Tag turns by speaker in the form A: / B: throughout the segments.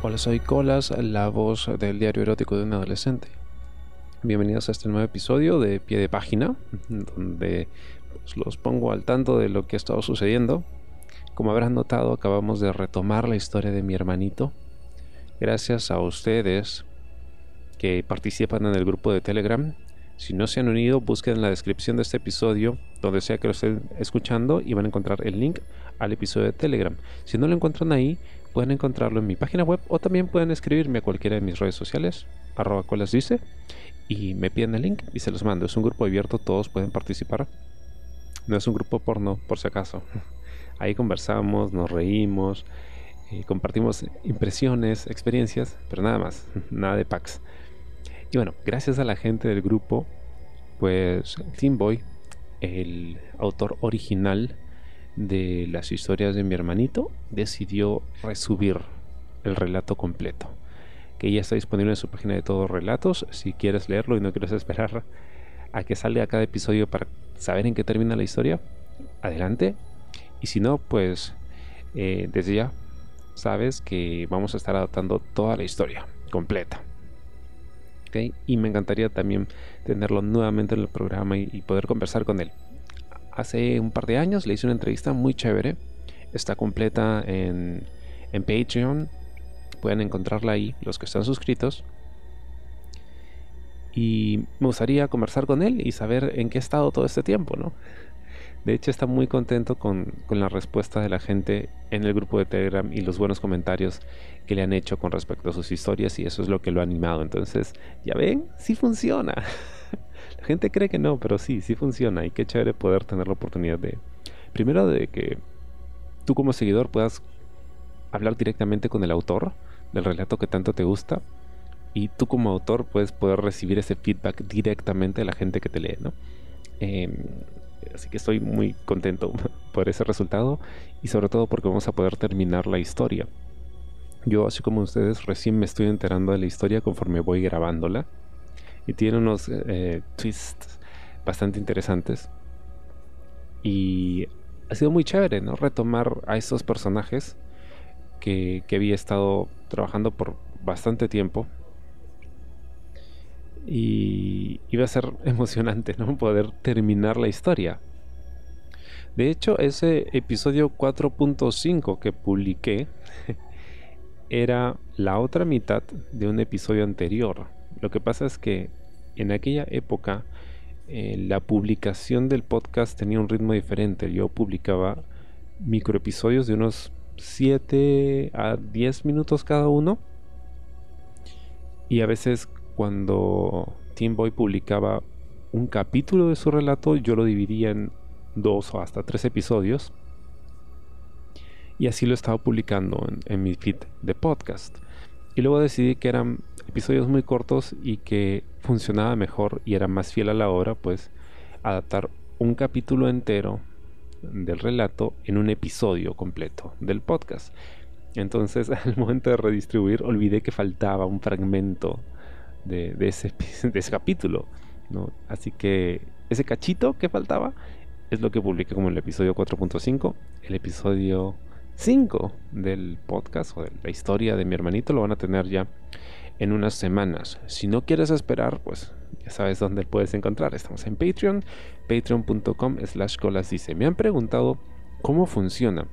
A: Hola, soy Colas, la voz del diario erótico de un adolescente. Bienvenidos a este nuevo episodio de Pie de Página, donde pues, los pongo al tanto de lo que ha estado sucediendo. Como habrán notado, acabamos de retomar la historia de mi hermanito. Gracias a ustedes que participan en el grupo de Telegram. Si no se han unido, busquen en la descripción de este episodio, donde sea que lo estén escuchando, y van a encontrar el link al episodio de Telegram. Si no lo encuentran ahí, pueden encontrarlo en mi página web o también pueden escribirme a cualquiera de mis redes sociales, arroba colas dice, y me piden el link y se los mando. Es un grupo abierto, todos pueden participar. No es un grupo porno, por si acaso. Ahí conversamos, nos reímos, eh, compartimos impresiones, experiencias, pero nada más, nada de packs. Y bueno, gracias a la gente del grupo, pues Tim Boy, el autor original de las historias de mi hermanito, decidió resubir el relato completo, que ya está disponible en su página de todos relatos. Si quieres leerlo y no quieres esperar a que salga cada episodio para saber en qué termina la historia, adelante. Y si no, pues eh, desde ya sabes que vamos a estar adaptando toda la historia completa. Y me encantaría también tenerlo nuevamente en el programa y, poder conversar con él. Hace un par de años le hice una entrevista muy chévere. Está completa en, en Patreon. Pueden encontrarla ahí, los que están suscritos. Y me gustaría conversar con él y saber en qué ha estado todo este tiempo, ¿no? De hecho, está muy contento con, la respuesta de la gente en el grupo de Telegram y los buenos comentarios que le han hecho con respecto a sus historias y eso es lo que lo ha animado. Entonces, ya ven, sí funciona. la gente cree que no, pero sí, sí funciona y qué chévere poder tener la oportunidad de, primero, de que tú como seguidor puedas hablar directamente con el autor del relato que tanto te gusta y tú como autor puedes poder recibir ese feedback directamente de la gente que te lee, ¿no? Em, Así que estoy muy contento por ese resultado y sobre todo porque vamos a poder terminar la historia. Yo, así como ustedes, recién me estoy enterando de la historia conforme voy grabándola. Y tiene unos eh, twists bastante interesantes. Y ha sido muy chévere, ¿no? Retomar a estos personajes que, que había estado trabajando por bastante tiempo y iba a ser emocionante, ¿no? Poder terminar la historia. De hecho, ese episodio 4.5 que publiqué era la otra mitad de un episodio anterior. Lo que pasa es que en aquella época eh, la publicación del podcast tenía un ritmo diferente. Yo publicaba microepisodios de unos 7 a 10 minutos cada uno. Y a veces cuando Tim Boy publicaba un capítulo de su relato, yo lo dividía en dos o hasta tres episodios. Y así lo estaba publicando en, mi feed de podcast. Y luego decidí que eran episodios muy cortos y que funcionaba mejor y era más fiel a la obra, pues adaptar un capítulo entero del relato en un episodio completo del podcast. Entonces, al momento de redistribuir, olvidé que faltaba un fragmento de, ese, capítulo. Así que ese cachito que faltaba es lo que publiqué como el episodio 4.5. El episodio 5 del podcast o de la historia de mi hermanito lo van a tener ya en unas semanas. Si no quieres esperar, pues ya sabes dónde puedes encontrar. Estamos en Patreon, patreon.com slash colas dice. Me han preguntado cómo funciona.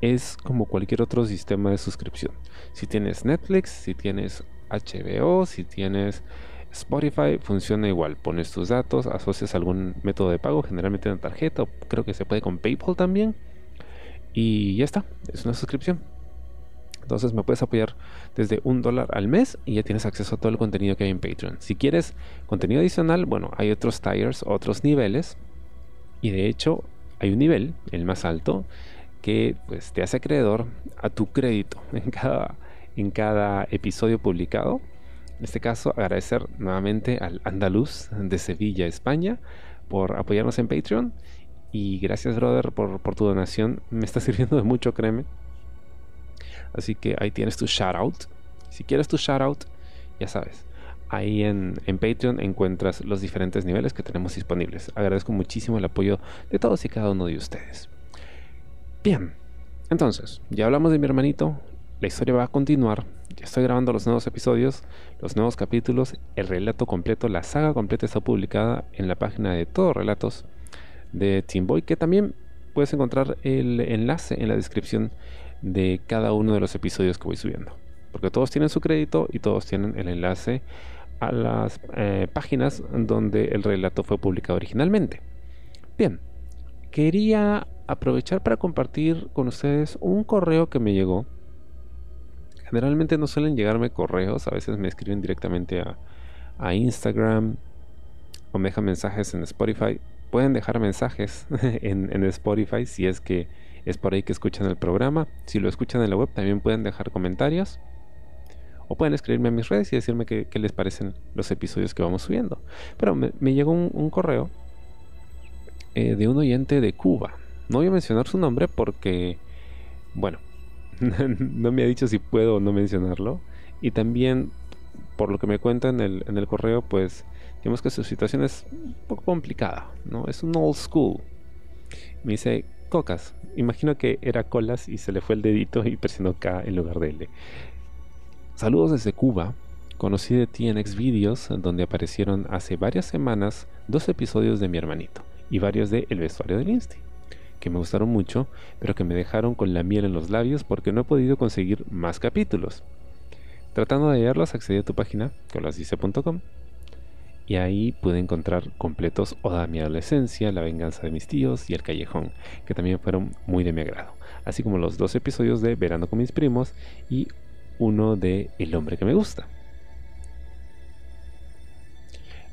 A: Es como cualquier otro sistema de suscripción. Si tienes Netflix, si tienes HBO, si tienes Spotify, funciona igual. Pones tus datos, asocias algún método de pago, generalmente una tarjeta, creo que se puede con PayPal también. Y ya está, es una suscripción. Entonces me puedes apoyar desde un dólar al mes y ya tienes acceso a todo el contenido que hay en Patreon. Si quieres contenido adicional, bueno, hay otros tires, otros niveles. Y de hecho, hay un nivel, el más alto, que pues te hace acreedor a tu crédito en cada en cada episodio publicado. En este caso, agradecer nuevamente al Andaluz de Sevilla, España, por apoyarnos en Patreon. Y gracias, brother, por, tu donación. Me está sirviendo de mucho, créeme. Así que ahí tienes tu shout out. Si quieres tu shout out, ya sabes. Ahí en, en, Patreon encuentras los diferentes niveles que tenemos disponibles. Agradezco muchísimo el apoyo de todos y cada uno de ustedes. Bien, entonces, ya hablamos de mi hermanito, la historia va a continuar. Ya estoy grabando los nuevos episodios, los nuevos capítulos, el relato completo, la saga completa está publicada en la página de Todos Relatos de Team Boy, que también puedes encontrar el enlace en la descripción de cada uno de los episodios que voy subiendo. Porque todos tienen su crédito y todos tienen el enlace a las eh, páginas donde el relato fue publicado originalmente. Bien, quería aprovechar para compartir con ustedes un correo que me llegó. Generalmente no suelen llegarme correos, a veces me escriben directamente a, a Instagram o me dejan mensajes en Spotify pueden dejar mensajes en, Spotify si es que es por ahí que escuchan el programa. Si lo escuchan en la web, también pueden dejar comentarios. O pueden escribirme a mis redes y decirme qué, les parecen los episodios que vamos subiendo. Pero me, llegó un, correo eh, de un oyente de Cuba. No voy a mencionar su nombre porque, bueno, no me ha dicho si puedo o no mencionarlo. Y también, por lo que me cuenta en el, en el correo, pues Digamos que su situación es un poco complicada, ¿no? Es un old school. Me dice, Cocas. Imagino que era colas y se le fue el dedito y presionó K en lugar de L. Saludos desde Cuba. Conocí de ti en Xvideos, donde aparecieron hace varias semanas dos episodios de mi hermanito y varios de El vestuario del Insti, que me gustaron mucho, pero que me dejaron con la miel en los labios porque no he podido conseguir más capítulos. Tratando de hallarlos, accedí a tu página, colasdice.com, y ahí pude encontrar completos Oda mi adolescencia, La venganza de mis tíos y El callejón, que también fueron muy de mi agrado, así como los dos episodios de Verano con mis primos y uno de El hombre que me gusta.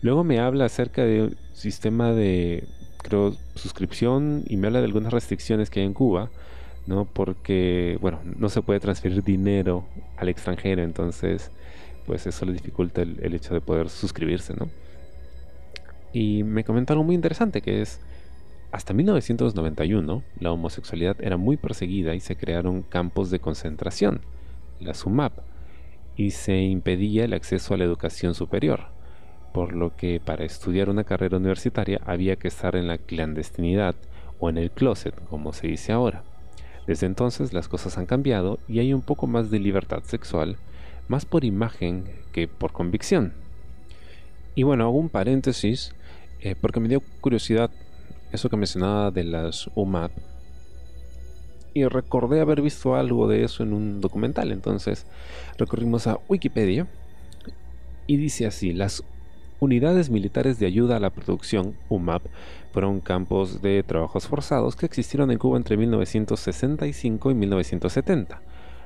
A: Luego me habla acerca de un sistema de, creo, suscripción y me habla de algunas restricciones que hay en Cuba, ¿no? Porque, bueno, no se puede transferir dinero al extranjero, entonces pues eso le dificulta el, hecho de poder suscribirse, ¿no? Y me comenta algo muy interesante que es, hasta 1991 la homosexualidad era muy perseguida y se crearon campos de concentración, la SUMAP, y se impedía el acceso a la educación superior, por lo que para estudiar una carrera universitaria había que estar en la clandestinidad o en el closet, como se dice ahora. Desde entonces las cosas han cambiado y hay un poco más de libertad sexual, más por imagen que por convicción. Y bueno, hago un paréntesis eh, porque me dio curiosidad eso que mencionaba de las UMAP y recordé haber visto algo de eso en un documental. Entonces recorrimos a Wikipedia y dice así, las unidades militares de ayuda a la producción, UMAP, fueron campos de trabajos forzados que existieron en Cuba entre 1965 y 1970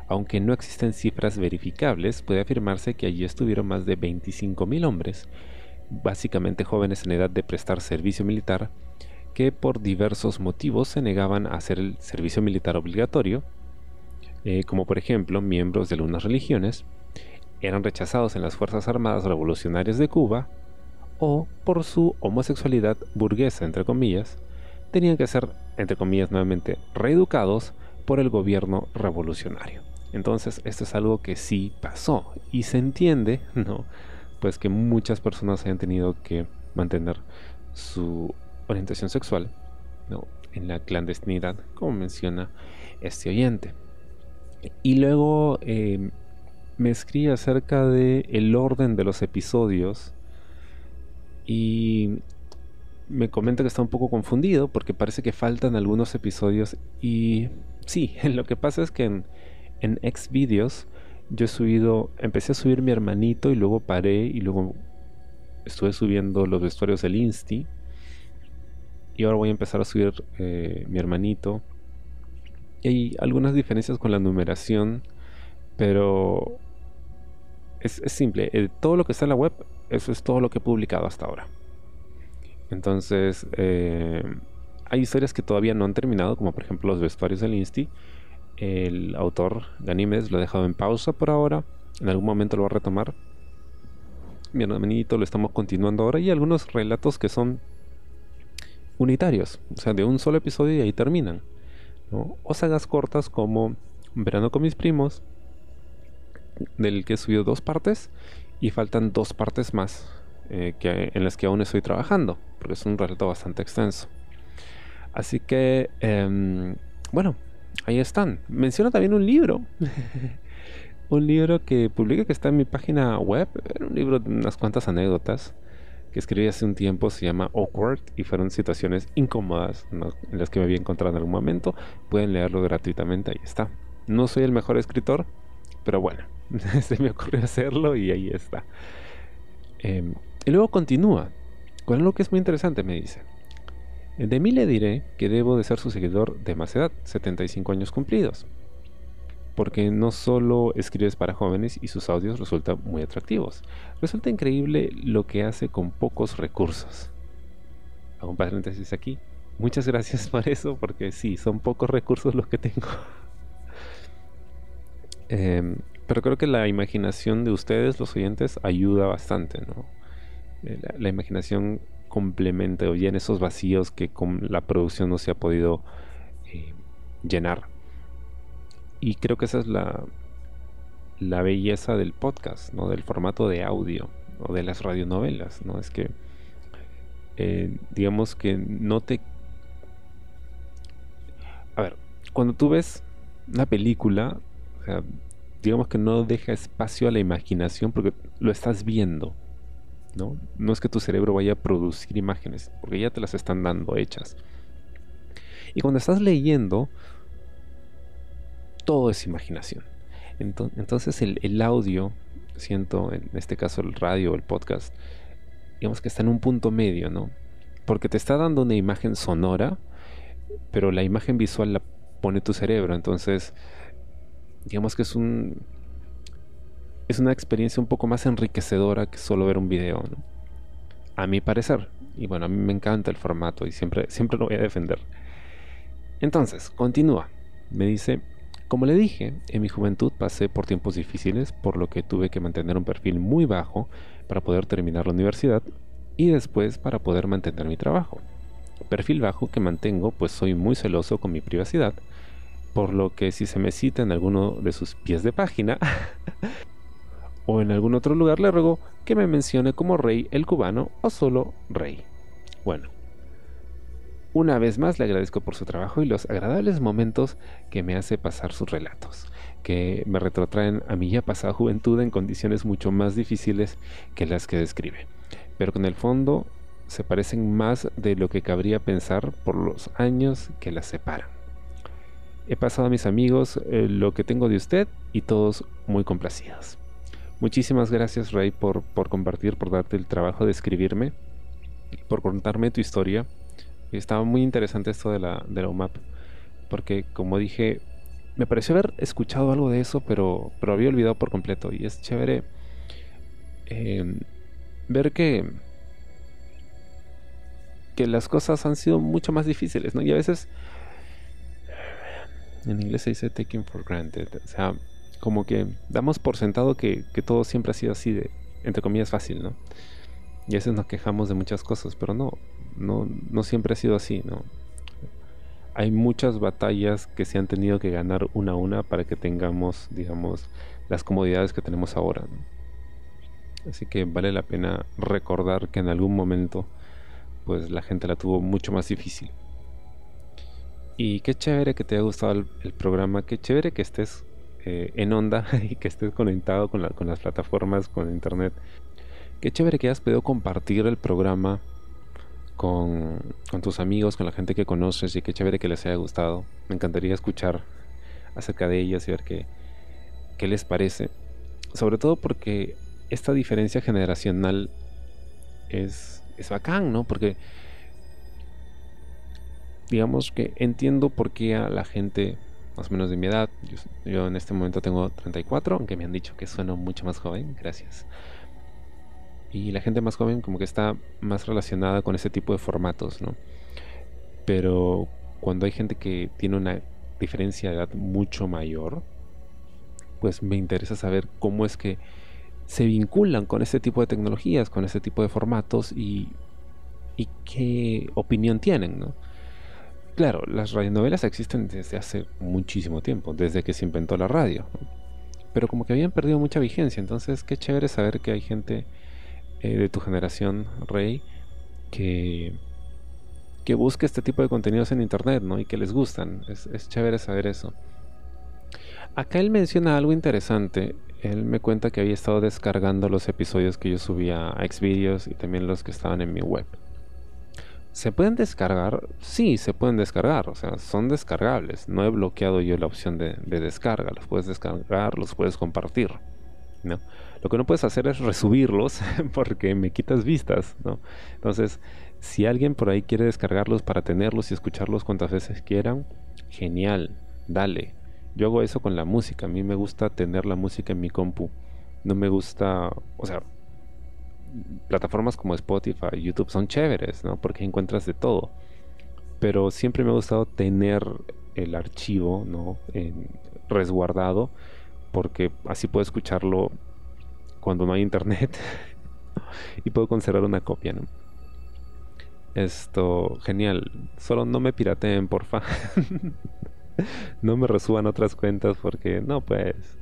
A: aunque no existen cifras verificables, puede afirmarse que allí estuvieron más de 25.000 hombres, básicamente jóvenes en edad de prestar servicio militar, que por diversos motivos se negaban a hacer el servicio militar obligatorio, eh, como por ejemplo miembros de algunas religiones, eran rechazados en las Fuerzas Armadas Revolucionarias de Cuba, o por su homosexualidad burguesa, entre comillas, tenían que ser, entre comillas nuevamente, reeducados por el gobierno revolucionario. Entonces, esto es algo que sí pasó y se entiende, ¿no? Pues que muchas personas hayan tenido que mantener su orientación sexual, ¿no? En la clandestinidad, como menciona este oyente. Y luego eh, me escribe acerca de el orden de los episodios y me comenta que está un poco confundido porque parece que faltan algunos episodios y sí, lo que pasa es que en, en Xvideos yo he subido, empecé a subir mi hermanito y luego paré y luego estuve subiendo los vestuarios del Insti y ahora voy a empezar a subir eh, mi hermanito. Y hay algunas diferencias con la numeración, pero es, simple. Eh, todo lo que está en la web, eso es todo lo que he publicado hasta ahora. Entonces, eh, hay historias que todavía no han terminado, como por ejemplo los vestuarios del Insti el autor Ganímedes lo ha dejado en pausa por ahora. En algún momento lo va a retomar. Mi hermanito lo estamos continuando ahora. Y algunos relatos que son unitarios. O sea, de un solo episodio y ahí terminan. O sagas cortas como Verano con mis primos. Del que he subido dos partes. Y faltan dos partes más. Eh, que, en las que aún estoy trabajando. Porque es un relato bastante extenso. Así que, em, bueno, ahí están. Menciona también un libro. un libro que publiqué que está en mi página web. Era un libro de unas cuantas anécdotas que escribí hace un tiempo. Se llama Awkward y fueron situaciones incómodas en las que me había encontrado en algún momento. Pueden leerlo gratuitamente, ahí está. No soy el mejor escritor, pero bueno, se me ocurrió hacerlo y ahí está. Em, y luego continúa con algo que es muy interesante, me dice. De mí le diré que debo de ser su seguidor de más edad, 75 años cumplidos porque no solo escribes para jóvenes y sus audios resultan muy atractivos. Resulta increíble lo que hace con pocos recursos. Hago un paréntesis aquí. Muchas gracias por eso, porque sí, son pocos recursos los que tengo. Em, pero creo que la imaginación de ustedes, los oyentes, ayuda bastante, ¿no? Eh, la, imaginación complementa o llena esos vacíos que con la producción no se ha podido eh, llenar. Y creo que esa es la, la belleza del podcast, ¿no? Del formato de audio o de las radionovelas, ¿no? Es que, eh, digamos que no te... A ver, cuando tú ves una película, digamos que no deja espacio a la imaginación porque lo estás viendo, ¿no? No es que tu cerebro vaya a producir imágenes, porque ya te las están dando hechas. Y cuando estás leyendo, todo es imaginación. Entonces el, audio, siento en este caso el radio o el podcast, digamos que está en un punto medio, ¿no? Porque te está dando una imagen sonora, pero la imagen visual la pone tu cerebro. Entonces, digamos que es un. Es una experiencia un poco más enriquecedora que solo ver un video, ¿no? A mi parecer. Y bueno, a mí me encanta el formato y siempre, siempre lo voy a defender. Entonces, continúa. Me dice, como le dije, en mi juventud pasé por tiempos difíciles, por lo que tuve que mantener un perfil muy bajo para poder terminar la universidad y después para poder mantener mi trabajo. Perfil bajo que mantengo pues soy muy celoso con mi privacidad, por lo que si se me cita en alguno de sus pies de página o en algún otro lugar le ruego que me mencione como rey el cubano o solo rey. Bueno, una vez más le agradezco por su trabajo y los agradables momentos que me hace pasar sus relatos, que me retrotraen a mi ya pasada juventud en condiciones mucho más difíciles que las que describe, pero con el fondo se parecen más de lo que cabría pensar por los años que las separan. He pasado a mis amigos eh, lo que tengo de usted y todos muy complacidos. Muchísimas gracias Ray por, por compartir, por darte el trabajo de escribirme, por contarme tu historia estaba muy interesante esto de la, de la UMAP. Porque como dije, me pareció haber escuchado algo de eso, pero, pero había olvidado por completo. Y es chévere em, ver que, que las cosas han sido mucho más difíciles, ¿no? Y a veces, en inglés se dice taking for granted. O sea, como que damos por sentado que, que todo siempre ha sido así de, entre comillas, fácil, ¿no? Y a veces nos quejamos de muchas cosas, pero no, no, no siempre ha sido así, ¿no? Hay muchas batallas que se han tenido que ganar una a una para que tengamos, digamos, las comodidades que tenemos ahora. Así que vale la pena recordar que en algún momento, pues la gente la tuvo mucho más difícil. Y qué chévere que te haya gustado el, programa, qué chévere que estés eh, en onda y que estés conectado con, las plataformas, con internet. Qué chévere que hayas podido compartir el programa con, tus amigos, con la gente que conoces y qué chévere que les haya gustado. Me encantaría escuchar acerca de ellas y ver qué, qué les parece. Sobre todo porque esta diferencia generacional es, es bacán, ¿no? Porque digamos que entiendo por qué a la gente más o menos de mi edad, yo, en este momento tengo 34, aunque me han dicho que sueno mucho más joven, gracias y la gente más joven como que está más relacionada con ese tipo de formatos, ¿no? Pero cuando hay gente que tiene una diferencia de edad mucho mayor, pues me interesa saber cómo es que se vinculan con este tipo de tecnologías, con este tipo de formatos y, y qué opinión tienen, ¿no? Claro, las radionovelas existen desde hace muchísimo tiempo, desde que se inventó la radio, pero como que habían perdido mucha vigencia, entonces qué chévere saber que hay gente eh, de tu generación, Rey, que, que busque este tipo de contenidos en internet, ¿no? Y que les gustan. Es, chévere saber eso. Acá él menciona algo interesante. Él me cuenta que había estado descargando los episodios que yo subía a Xvideos y también los que estaban en mi web. ¿Se pueden descargar? Sí, se pueden descargar, o sea, son descargables. No he bloqueado yo la opción de, descarga, los puedes descargar, los puedes compartir. ¿no? Lo que no puedes hacer es resubirlos porque me quitas vistas, ¿no? Entonces, si alguien por ahí quiere descargarlos para tenerlos y escucharlos cuantas veces quieran, genial, dale. Yo hago eso con la música, a mí me gusta tener la música en mi compu. No me gusta, o sea, plataformas como Spotify, YouTube son chéveres, ¿no? Porque encuentras de todo. Pero siempre me ha gustado tener el archivo, ¿no? resguardado, porque así puedo escucharlo cuando no hay internet y puedo conservar una copia, ¿no? Esto, genial. Solo no me pirateen, porfa. no me resuban otras cuentas porque, no, pues,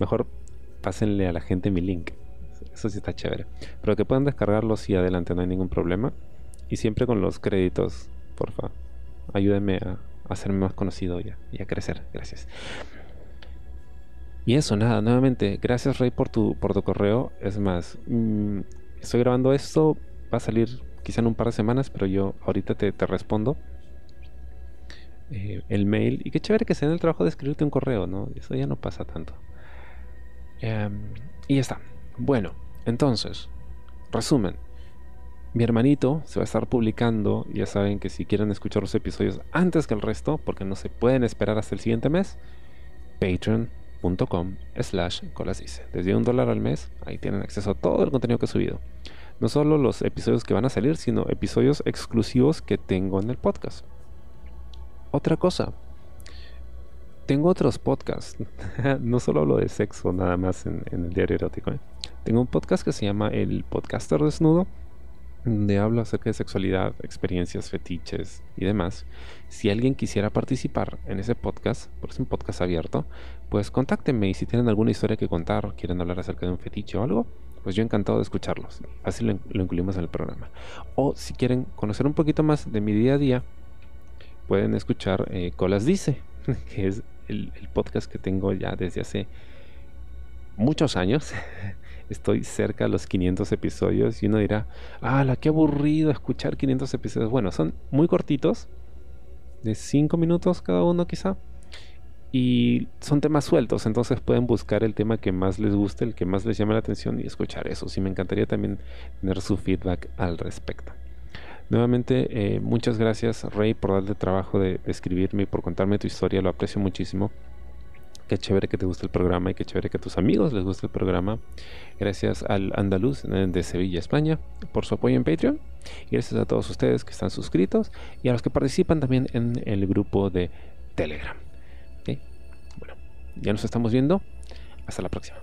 A: mejor pásenle a la gente mi link. Eso sí está chévere. Pero que puedan descargarlo, sí, adelante, no hay ningún problema. Y siempre con los créditos, porfa. Ayúdenme a, hacerme más conocido ya y a crecer. Gracias. Y eso, nada, nuevamente, gracias Rey por tu, por tu correo. Es más, mm, estoy grabando esto, va a salir quizá en un par de semanas, pero yo ahorita te, respondo eh, el mail. Y qué chévere que se den el trabajo de escribirte un correo, ¿no? Eso ya no pasa tanto. Em, y ya está. Bueno, entonces, resumen. Mi hermanito se va a estar publicando, ya saben que si quieren escuchar los episodios antes que el resto, porque no se pueden esperar hasta el siguiente mes, patreon.com slash colasice. Desde un dólar al mes, ahí tienen acceso a todo el contenido que he subido. No solo los episodios que van a salir, sino episodios exclusivos que tengo en el podcast. Otra cosa, tengo otros podcasts. no solo hablo de sexo nada más en, el diario erótico. ¿eh? Tengo un podcast que se llama El Podcaster Desnudo, donde hablo acerca de sexualidad, experiencias, fetiches y demás. Si alguien quisiera participar en ese podcast, porque es un podcast abierto, pues contáctenme y si tienen alguna historia que contar, quieren hablar acerca de un fetiche o algo, pues yo encantado de escucharlos. Así lo, incluimos en el programa. O si quieren conocer un poquito más de mi día a día, pueden escuchar eh, Colas Dice, que es el, podcast que tengo ya desde hace muchos años. Estoy cerca de los 500 episodios y uno dirá, la qué aburrido escuchar 500 episodios. Bueno, son muy cortitos, de 5 minutos cada uno quizá. Y son temas sueltos, entonces pueden buscar el tema que más les guste, el que más les llame la atención y escuchar eso. Sí, me encantaría también tener su feedback al respecto. Nuevamente, eh, muchas gracias Rey por darle trabajo de, escribirme y por contarme tu historia, lo aprecio muchísimo. Qué chévere que te guste el programa y qué chévere que a tus amigos les guste el programa. Gracias al Andaluz eh, de Sevilla, España, por su apoyo en Patreon. Y gracias a todos ustedes que están suscritos y a los que participan también en el grupo de Telegram. Bueno, ya nos estamos viendo. Hasta la próxima.